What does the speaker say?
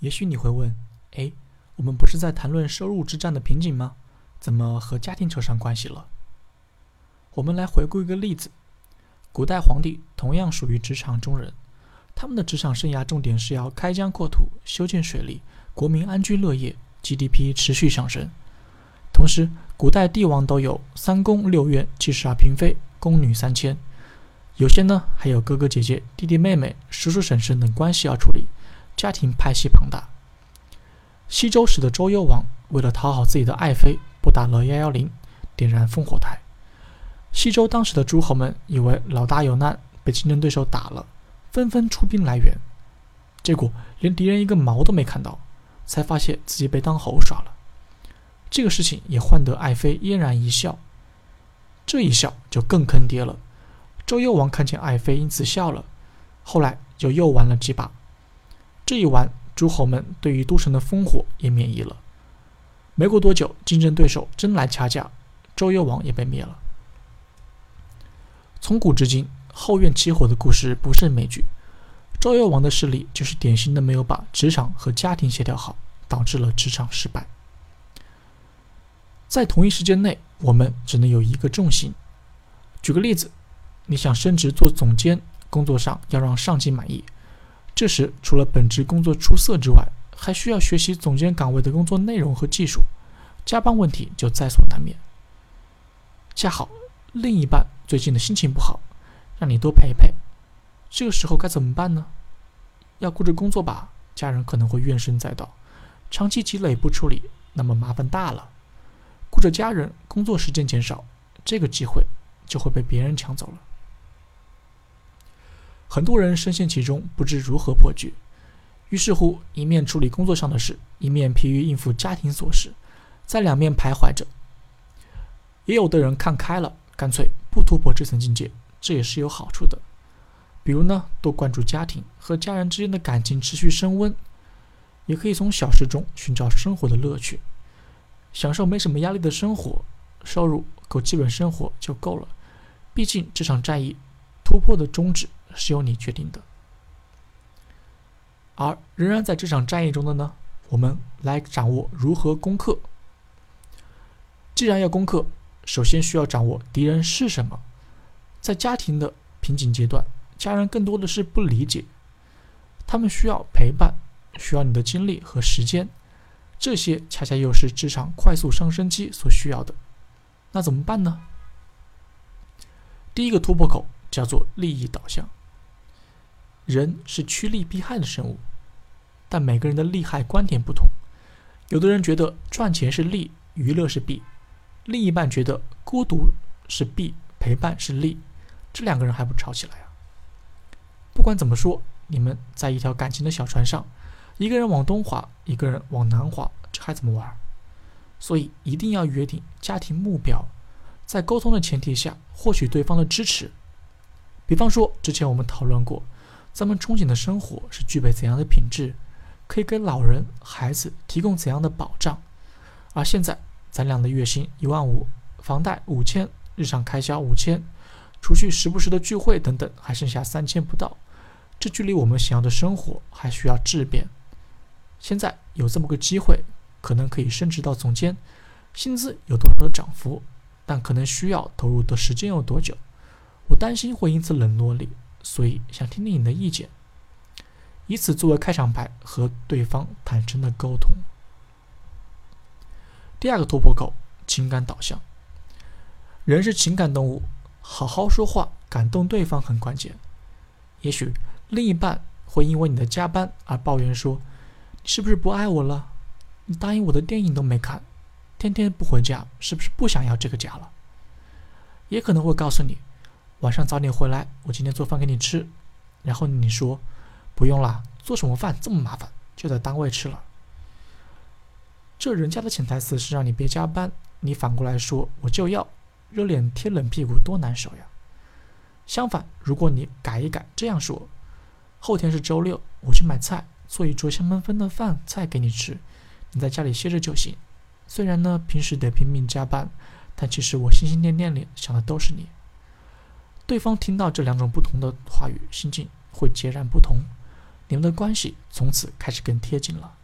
也许你会问：哎，我们不是在谈论收入之战的瓶颈吗？怎么和家庭扯上关系了？我们来回顾一个例子：古代皇帝同样属于职场中人，他们的职场生涯重点是要开疆扩土、修建水利，国民安居乐业，GDP 持续上升。同时，古代帝王都有三宫六院、七十二嫔妃、宫女三千，有些呢还有哥哥姐姐、弟弟妹妹、叔叔婶婶等关系要处理，家庭派系庞大。西周时的周幽王为了讨好自己的爱妃，拨打了幺幺零，点燃烽火台。西周当时的诸侯们以为老大有难，被竞争对手打了，纷纷出兵来援，结果连敌人一个毛都没看到，才发现自己被当猴耍了。这个事情也换得爱妃嫣然一笑，这一笑就更坑爹了。周幽王看见爱妃因此笑了，后来就又玩了几把。这一玩，诸侯们对于都城的烽火也免疫了。没过多久，竞争对手真来掐架，周幽王也被灭了。从古至今，后院起火的故事不胜枚举。周幽王的势力就是典型的没有把职场和家庭协调好，导致了职场失败。在同一时间内，我们只能有一个重心。举个例子，你想升职做总监，工作上要让上级满意，这时除了本职工作出色之外，还需要学习总监岗位的工作内容和技术，加班问题就在所难免。恰好另一半最近的心情不好，让你多陪陪，这个时候该怎么办呢？要顾着工作吧，家人可能会怨声载道；长期积累不处理，那么麻烦大了。顾着家人，工作时间减少，这个机会就会被别人抢走了。很多人深陷其中，不知如何破局，于是乎一面处理工作上的事，一面疲于应付家庭琐事，在两面徘徊着。也有的人看开了，干脆不突破这层境界，这也是有好处的。比如呢，多关注家庭和家人之间的感情，持续升温，也可以从小事中寻找生活的乐趣。享受没什么压力的生活，收入够基本生活就够了。毕竟这场战役突破的终止是由你决定的。而仍然在这场战役中的呢，我们来掌握如何攻克。既然要攻克，首先需要掌握敌人是什么。在家庭的瓶颈阶段，家人更多的是不理解，他们需要陪伴，需要你的精力和时间。这些恰恰又是职场快速上升期所需要的，那怎么办呢？第一个突破口叫做利益导向。人是趋利避害的生物，但每个人的利害观点不同。有的人觉得赚钱是利，娱乐是弊；另一半觉得孤独是弊，陪伴是利。这两个人还不吵起来啊？不管怎么说，你们在一条感情的小船上。一个人往东滑，一个人往南滑，这还怎么玩？所以一定要约定家庭目标，在沟通的前提下获取对方的支持。比方说，之前我们讨论过，咱们憧憬的生活是具备怎样的品质，可以给老人、孩子提供怎样的保障。而现在，咱俩的月薪一万五，房贷五千，日常开销五千，除去时不时的聚会等等，还剩下三千不到。这距离我们想要的生活还需要质变。现在有这么个机会，可能可以升职到总监，薪资有多少的涨幅，但可能需要投入的时间有多久？我担心会因此冷落你，所以想听听你的意见，以此作为开场白和对方坦诚的沟通。第二个突破口，情感导向。人是情感动物，好好说话，感动对方很关键。也许另一半会因为你的加班而抱怨说。你是不是不爱我了？你答应我的电影都没看，天天不回家，是不是不想要这个家了？也可能会告诉你，晚上早点回来，我今天做饭给你吃。然后你说，不用啦，做什么饭这么麻烦，就在单位吃了。这人家的潜台词是让你别加班，你反过来说我就要，热脸贴冷屁股多难受呀。相反，如果你改一改，这样说，后天是周六，我去买菜。做一桌香喷喷的饭菜给你吃，你在家里歇着就行。虽然呢，平时得拼命加班，但其实我心心念念里想的都是你。对方听到这两种不同的话语，心境会截然不同。你们的关系从此开始更贴近了。